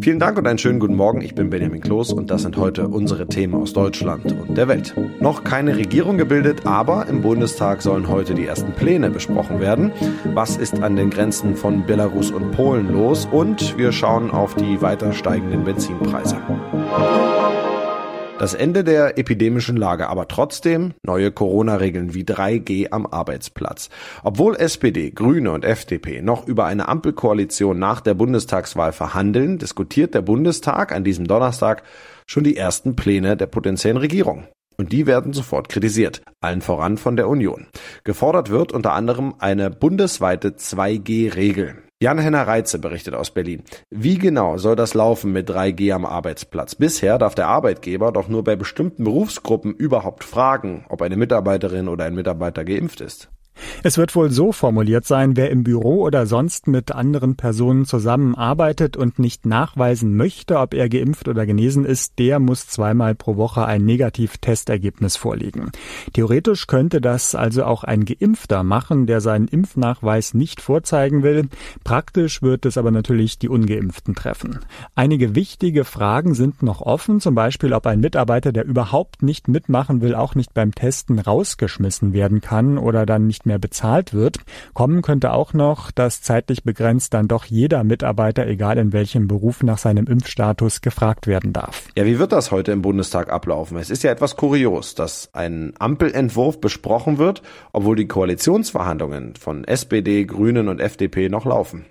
Vielen Dank und einen schönen guten Morgen. Ich bin Benjamin Kloß und das sind heute unsere Themen aus Deutschland und der Welt. Noch keine Regierung gebildet, aber im Bundestag sollen heute die ersten Pläne besprochen werden. Was ist an den Grenzen von Belarus und Polen los? Und wir schauen auf die weiter steigenden Benzinpreise. Das Ende der epidemischen Lage, aber trotzdem neue Corona-Regeln wie 3G am Arbeitsplatz. Obwohl SPD, Grüne und FDP noch über eine Ampelkoalition nach der Bundestagswahl verhandeln, diskutiert der Bundestag an diesem Donnerstag schon die ersten Pläne der potenziellen Regierung. Und die werden sofort kritisiert, allen voran von der Union. Gefordert wird unter anderem eine bundesweite 2G-Regel. Jan-Henner Reitze berichtet aus Berlin. Wie genau soll das laufen mit 3G am Arbeitsplatz? Bisher darf der Arbeitgeber doch nur bei bestimmten Berufsgruppen überhaupt fragen, ob eine Mitarbeiterin oder ein Mitarbeiter geimpft ist. Es wird wohl so formuliert sein, wer im Büro oder sonst mit anderen Personen zusammenarbeitet und nicht nachweisen möchte, ob er geimpft oder genesen ist, der muss zweimal pro Woche ein Negativ-Testergebnis vorlegen. Theoretisch könnte das also auch ein Geimpfter machen, der seinen Impfnachweis nicht vorzeigen will. Praktisch wird es aber natürlich die Ungeimpften treffen. Einige wichtige Fragen sind noch offen, zum Beispiel, ob ein Mitarbeiter, der überhaupt nicht mitmachen will, auch nicht beim Testen rausgeschmissen werden kann oder dann nicht mehr mehr bezahlt wird. Kommen könnte auch noch, dass zeitlich begrenzt dann doch jeder Mitarbeiter, egal in welchem Beruf, nach seinem Impfstatus gefragt werden darf. Ja, wie wird das heute im Bundestag ablaufen? Es ist ja etwas kurios, dass ein Ampelentwurf besprochen wird, obwohl die Koalitionsverhandlungen von SPD, Grünen und FDP noch laufen.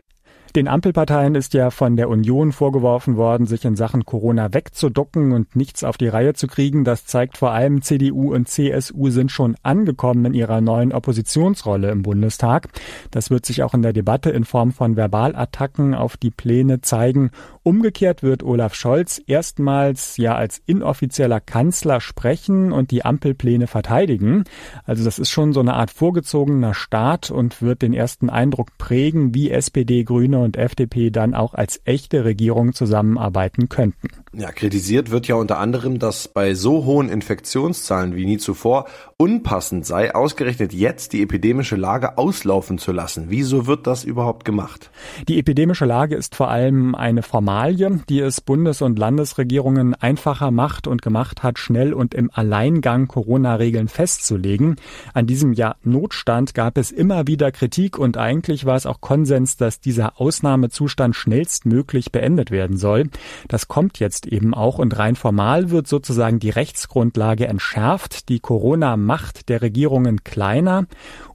Den Ampelparteien ist ja von der Union vorgeworfen worden, sich in Sachen Corona wegzuducken und nichts auf die Reihe zu kriegen. Das zeigt vor allem CDU und CSU sind schon angekommen in ihrer neuen Oppositionsrolle im Bundestag. Das wird sich auch in der Debatte in Form von Verbalattacken auf die Pläne zeigen. Umgekehrt wird Olaf Scholz erstmals ja als inoffizieller Kanzler sprechen und die Ampelpläne verteidigen. Also das ist schon so eine Art vorgezogener Start und wird den ersten Eindruck prägen, wie SPD, Grüne FDP dann auch als echte Regierung zusammenarbeiten könnten. Ja, kritisiert wird ja unter anderem, dass bei so hohen Infektionszahlen wie nie zuvor unpassend sei, ausgerechnet jetzt die epidemische Lage auslaufen zu lassen. Wieso wird das überhaupt gemacht? Die epidemische Lage ist vor allem eine Formalie, die es Bundes- und Landesregierungen einfacher macht und gemacht hat, schnell und im Alleingang Corona-Regeln festzulegen. An diesem Jahr Notstand gab es immer wieder Kritik und eigentlich war es auch Konsens, dass dieser Ausnahmezustand schnellstmöglich beendet werden soll. Das kommt jetzt eben auch und rein formal wird sozusagen die Rechtsgrundlage entschärft. Die Corona-Macht der Regierungen kleiner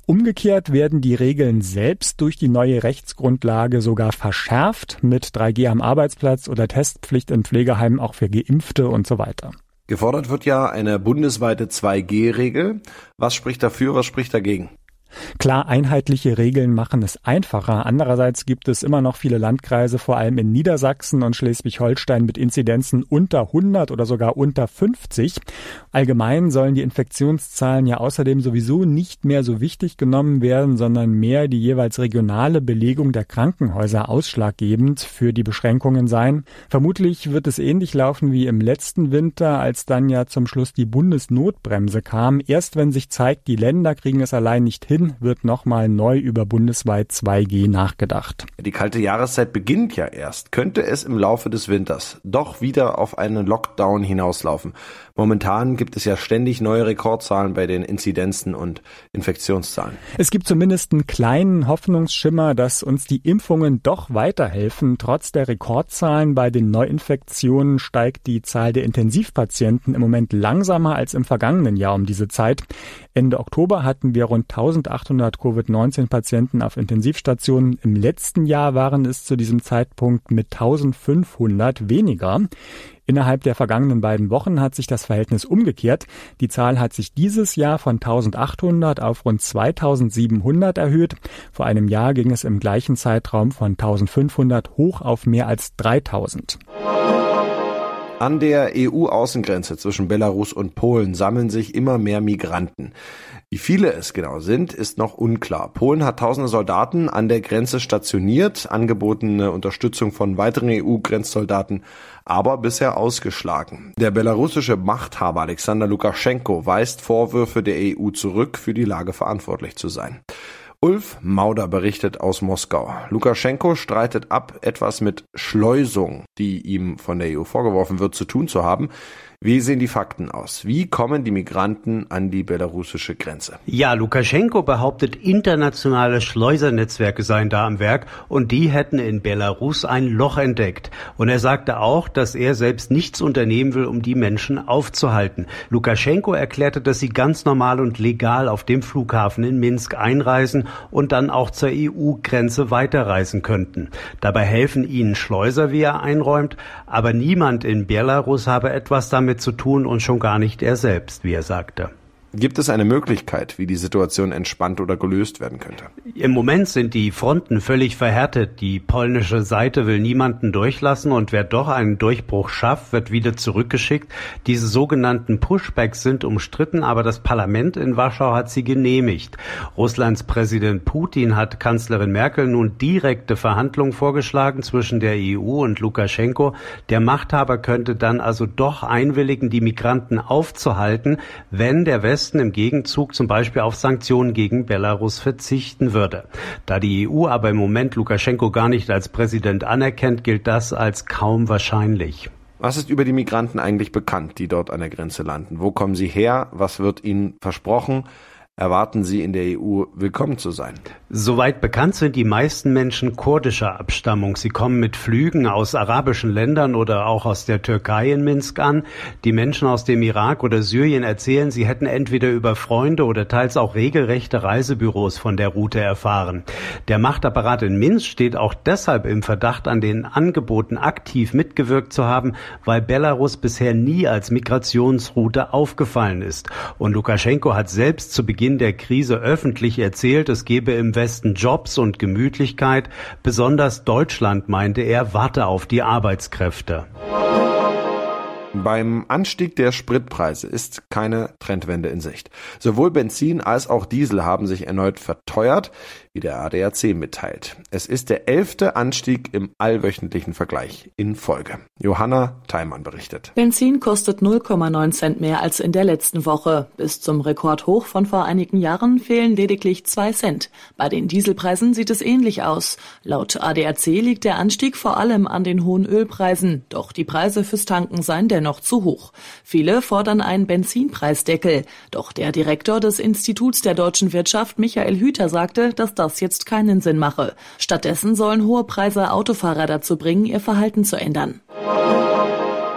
Umgekehrt werden die Regeln selbst durch die neue Rechtsgrundlage sogar verschärft mit 3G am Arbeitsplatz oder Testpflicht in Pflegeheimen auch für Geimpfte und so weiter. Gefordert wird ja eine bundesweite 2G-Regel. Was spricht dafür, was spricht dagegen? Klar, einheitliche Regeln machen es einfacher. Andererseits gibt es immer noch viele Landkreise, vor allem in Niedersachsen und Schleswig-Holstein mit Inzidenzen unter 100 oder sogar unter 50. Allgemein sollen die Infektionszahlen ja außerdem sowieso nicht mehr so wichtig genommen werden, sondern mehr die jeweils regionale Belegung der Krankenhäuser ausschlaggebend für die Beschränkungen sein. Vermutlich wird es ähnlich laufen wie im letzten Winter, als dann ja zum Schluss die Bundesnotbremse kam. Erst wenn sich zeigt, die Länder kriegen es allein nicht hin, wird nochmal neu über bundesweit 2G nachgedacht. Die kalte Jahreszeit beginnt ja erst. Könnte es im Laufe des Winters doch wieder auf einen Lockdown hinauslaufen? Momentan gibt es ja ständig neue Rekordzahlen bei den Inzidenzen und Infektionszahlen. Es gibt zumindest einen kleinen Hoffnungsschimmer, dass uns die Impfungen doch weiterhelfen. Trotz der Rekordzahlen bei den Neuinfektionen steigt die Zahl der Intensivpatienten im Moment langsamer als im vergangenen Jahr um diese Zeit. Ende Oktober hatten wir rund 1800 Covid-19-Patienten auf Intensivstationen. Im letzten Jahr waren es zu diesem Zeitpunkt mit 1500 weniger. Innerhalb der vergangenen beiden Wochen hat sich das Verhältnis umgekehrt. Die Zahl hat sich dieses Jahr von 1800 auf rund 2700 erhöht. Vor einem Jahr ging es im gleichen Zeitraum von 1500 hoch auf mehr als 3000. An der EU-Außengrenze zwischen Belarus und Polen sammeln sich immer mehr Migranten. Wie viele es genau sind, ist noch unklar. Polen hat tausende Soldaten an der Grenze stationiert, angebotene Unterstützung von weiteren EU-Grenzsoldaten, aber bisher ausgeschlagen. Der belarussische Machthaber Alexander Lukaschenko weist Vorwürfe der EU zurück, für die Lage verantwortlich zu sein. Ulf Mauder berichtet aus Moskau. Lukaschenko streitet ab, etwas mit Schleusung, die ihm von der EU vorgeworfen wird, zu tun zu haben. Wie sehen die Fakten aus? Wie kommen die Migranten an die belarussische Grenze? Ja, Lukaschenko behauptet, internationale Schleusernetzwerke seien da am Werk und die hätten in Belarus ein Loch entdeckt. Und er sagte auch, dass er selbst nichts unternehmen will, um die Menschen aufzuhalten. Lukaschenko erklärte, dass sie ganz normal und legal auf dem Flughafen in Minsk einreisen und dann auch zur EU-Grenze weiterreisen könnten. Dabei helfen ihnen Schleuser, wie er einräumt, aber niemand in Belarus habe etwas damit damit zu tun und schon gar nicht er selbst, wie er sagte. Gibt es eine Möglichkeit, wie die Situation entspannt oder gelöst werden könnte? Im Moment sind die Fronten völlig verhärtet. Die polnische Seite will niemanden durchlassen und wer doch einen Durchbruch schafft, wird wieder zurückgeschickt. Diese sogenannten Pushbacks sind umstritten, aber das Parlament in Warschau hat sie genehmigt. Russlands Präsident Putin hat Kanzlerin Merkel nun direkte Verhandlungen vorgeschlagen zwischen der EU und Lukaschenko. Der Machthaber könnte dann also doch einwilligen, die Migranten aufzuhalten, wenn der Westen Westen im Gegenzug zum Beispiel auf Sanktionen gegen Belarus verzichten würde. Da die EU aber im Moment Lukaschenko gar nicht als Präsident anerkennt, gilt das als kaum wahrscheinlich. Was ist über die Migranten eigentlich bekannt, die dort an der Grenze landen? Wo kommen sie her? Was wird ihnen versprochen? Erwarten sie in der EU willkommen zu sein. Soweit bekannt sind die meisten Menschen kurdischer Abstammung. Sie kommen mit Flügen aus arabischen Ländern oder auch aus der Türkei in Minsk an. Die Menschen aus dem Irak oder Syrien erzählen, sie hätten entweder über Freunde oder teils auch regelrechte Reisebüros von der Route erfahren. Der Machtapparat in Minsk steht auch deshalb im Verdacht, an den Angeboten aktiv mitgewirkt zu haben, weil Belarus bisher nie als Migrationsroute aufgefallen ist. Und Lukaschenko hat selbst zu Beginn Beginn der Krise öffentlich erzählt, es gebe im Westen Jobs und Gemütlichkeit. Besonders Deutschland, meinte er, warte auf die Arbeitskräfte. Beim Anstieg der Spritpreise ist keine Trendwende in Sicht. Sowohl Benzin als auch Diesel haben sich erneut verteuert, wie der ADAC mitteilt. Es ist der elfte Anstieg im allwöchentlichen Vergleich in Folge. Johanna Theimann berichtet. Benzin kostet 0,9 Cent mehr als in der letzten Woche. Bis zum Rekordhoch von vor einigen Jahren fehlen lediglich zwei Cent. Bei den Dieselpreisen sieht es ähnlich aus. Laut ADAC liegt der Anstieg vor allem an den hohen Ölpreisen. Doch die Preise fürs Tanken seien dennoch noch zu hoch. Viele fordern einen Benzinpreisdeckel. Doch der Direktor des Instituts der deutschen Wirtschaft, Michael Hüter, sagte, dass das jetzt keinen Sinn mache. Stattdessen sollen hohe Preise Autofahrer dazu bringen, ihr Verhalten zu ändern.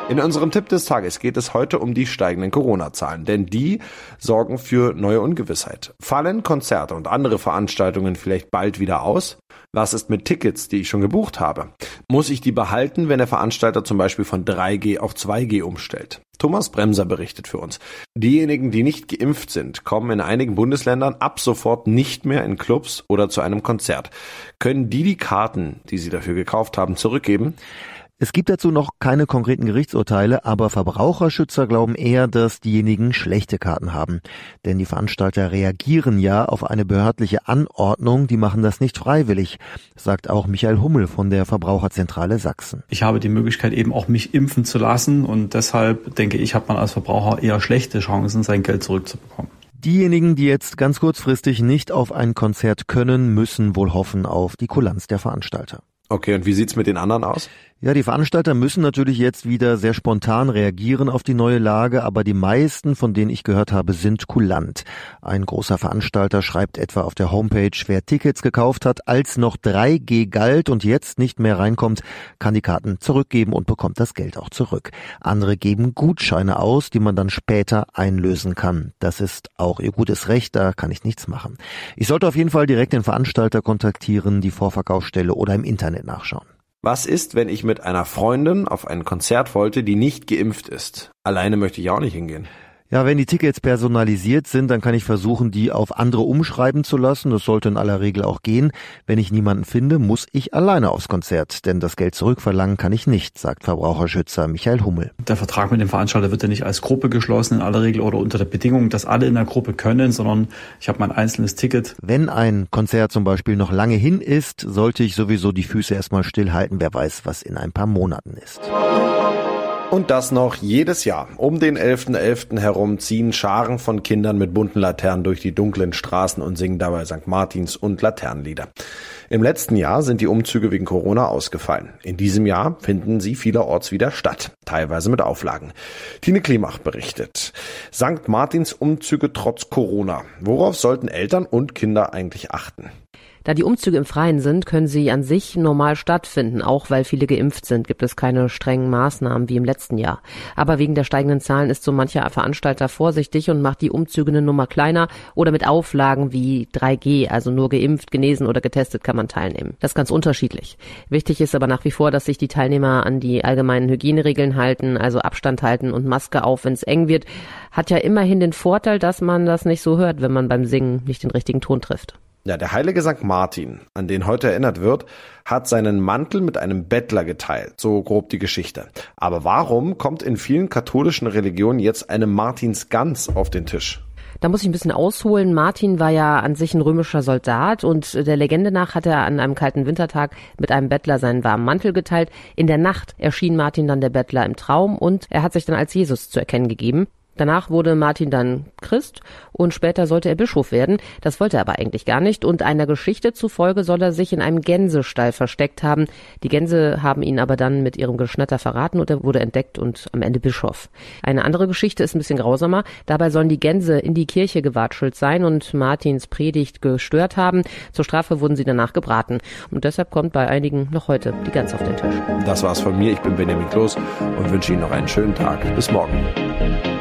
In unserem Tipp des Tages geht es heute um die steigenden Corona-Zahlen, denn die sorgen für neue Ungewissheit. Fallen Konzerte und andere Veranstaltungen vielleicht bald wieder aus? Was ist mit Tickets, die ich schon gebucht habe? Muss ich die behalten, wenn der Veranstalter zum Beispiel von 3G auf 2G umstellt? Thomas Bremser berichtet für uns. Diejenigen, die nicht geimpft sind, kommen in einigen Bundesländern ab sofort nicht mehr in Clubs oder zu einem Konzert. Können die die Karten, die sie dafür gekauft haben, zurückgeben? Es gibt dazu noch keine konkreten Gerichtsurteile, aber Verbraucherschützer glauben eher, dass diejenigen schlechte Karten haben. Denn die Veranstalter reagieren ja auf eine behördliche Anordnung, die machen das nicht freiwillig, sagt auch Michael Hummel von der Verbraucherzentrale Sachsen. Ich habe die Möglichkeit eben auch mich impfen zu lassen und deshalb denke ich, hat man als Verbraucher eher schlechte Chancen, sein Geld zurückzubekommen. Diejenigen, die jetzt ganz kurzfristig nicht auf ein Konzert können, müssen wohl hoffen auf die Kulanz der Veranstalter. Okay, und wie sieht's mit den anderen aus? Ja, die Veranstalter müssen natürlich jetzt wieder sehr spontan reagieren auf die neue Lage, aber die meisten, von denen ich gehört habe, sind kulant. Ein großer Veranstalter schreibt etwa auf der Homepage, wer Tickets gekauft hat, als noch 3G galt und jetzt nicht mehr reinkommt, kann die Karten zurückgeben und bekommt das Geld auch zurück. Andere geben Gutscheine aus, die man dann später einlösen kann. Das ist auch ihr gutes Recht, da kann ich nichts machen. Ich sollte auf jeden Fall direkt den Veranstalter kontaktieren, die Vorverkaufsstelle oder im Internet nachschauen. Was ist, wenn ich mit einer Freundin auf ein Konzert wollte, die nicht geimpft ist? Alleine möchte ich auch nicht hingehen. Ja, wenn die Tickets personalisiert sind, dann kann ich versuchen, die auf andere umschreiben zu lassen. Das sollte in aller Regel auch gehen. Wenn ich niemanden finde, muss ich alleine aufs Konzert, denn das Geld zurückverlangen kann ich nicht, sagt Verbraucherschützer Michael Hummel. Der Vertrag mit dem Veranstalter wird ja nicht als Gruppe geschlossen in aller Regel oder unter der Bedingung, dass alle in der Gruppe können, sondern ich habe mein einzelnes Ticket. Wenn ein Konzert zum Beispiel noch lange hin ist, sollte ich sowieso die Füße erstmal stillhalten. Wer weiß, was in ein paar Monaten ist. Und das noch jedes Jahr. Um den 11.11. .11. herum ziehen Scharen von Kindern mit bunten Laternen durch die dunklen Straßen und singen dabei St. Martins und Laternenlieder. Im letzten Jahr sind die Umzüge wegen Corona ausgefallen. In diesem Jahr finden sie vielerorts wieder statt, teilweise mit Auflagen. Tine Klimach berichtet. St. Martins Umzüge trotz Corona. Worauf sollten Eltern und Kinder eigentlich achten? Da die Umzüge im Freien sind, können sie an sich normal stattfinden. Auch weil viele geimpft sind, gibt es keine strengen Maßnahmen wie im letzten Jahr. Aber wegen der steigenden Zahlen ist so mancher Veranstalter vorsichtig und macht die Umzüge eine Nummer kleiner oder mit Auflagen wie 3G, also nur geimpft, genesen oder getestet kann man teilnehmen. Das ist ganz unterschiedlich. Wichtig ist aber nach wie vor, dass sich die Teilnehmer an die allgemeinen Hygieneregeln halten, also Abstand halten und Maske auf, wenn es eng wird. Hat ja immerhin den Vorteil, dass man das nicht so hört, wenn man beim Singen nicht den richtigen Ton trifft. Ja, der heilige St. Martin, an den heute erinnert wird, hat seinen Mantel mit einem Bettler geteilt, so grob die Geschichte. Aber warum kommt in vielen katholischen Religionen jetzt eine Martinsgans auf den Tisch? Da muss ich ein bisschen ausholen. Martin war ja an sich ein römischer Soldat und der Legende nach hat er an einem kalten Wintertag mit einem Bettler seinen warmen Mantel geteilt. In der Nacht erschien Martin dann der Bettler im Traum und er hat sich dann als Jesus zu erkennen gegeben. Danach wurde Martin dann Christ und später sollte er Bischof werden. Das wollte er aber eigentlich gar nicht und einer Geschichte zufolge soll er sich in einem Gänsestall versteckt haben. Die Gänse haben ihn aber dann mit ihrem Geschnatter verraten und er wurde entdeckt und am Ende Bischof. Eine andere Geschichte ist ein bisschen grausamer. Dabei sollen die Gänse in die Kirche gewatschelt sein und Martins Predigt gestört haben. Zur Strafe wurden sie danach gebraten und deshalb kommt bei einigen noch heute die Gans auf den Tisch. Das war's von mir. Ich bin Benjamin Kloß und wünsche Ihnen noch einen schönen Tag. Bis morgen.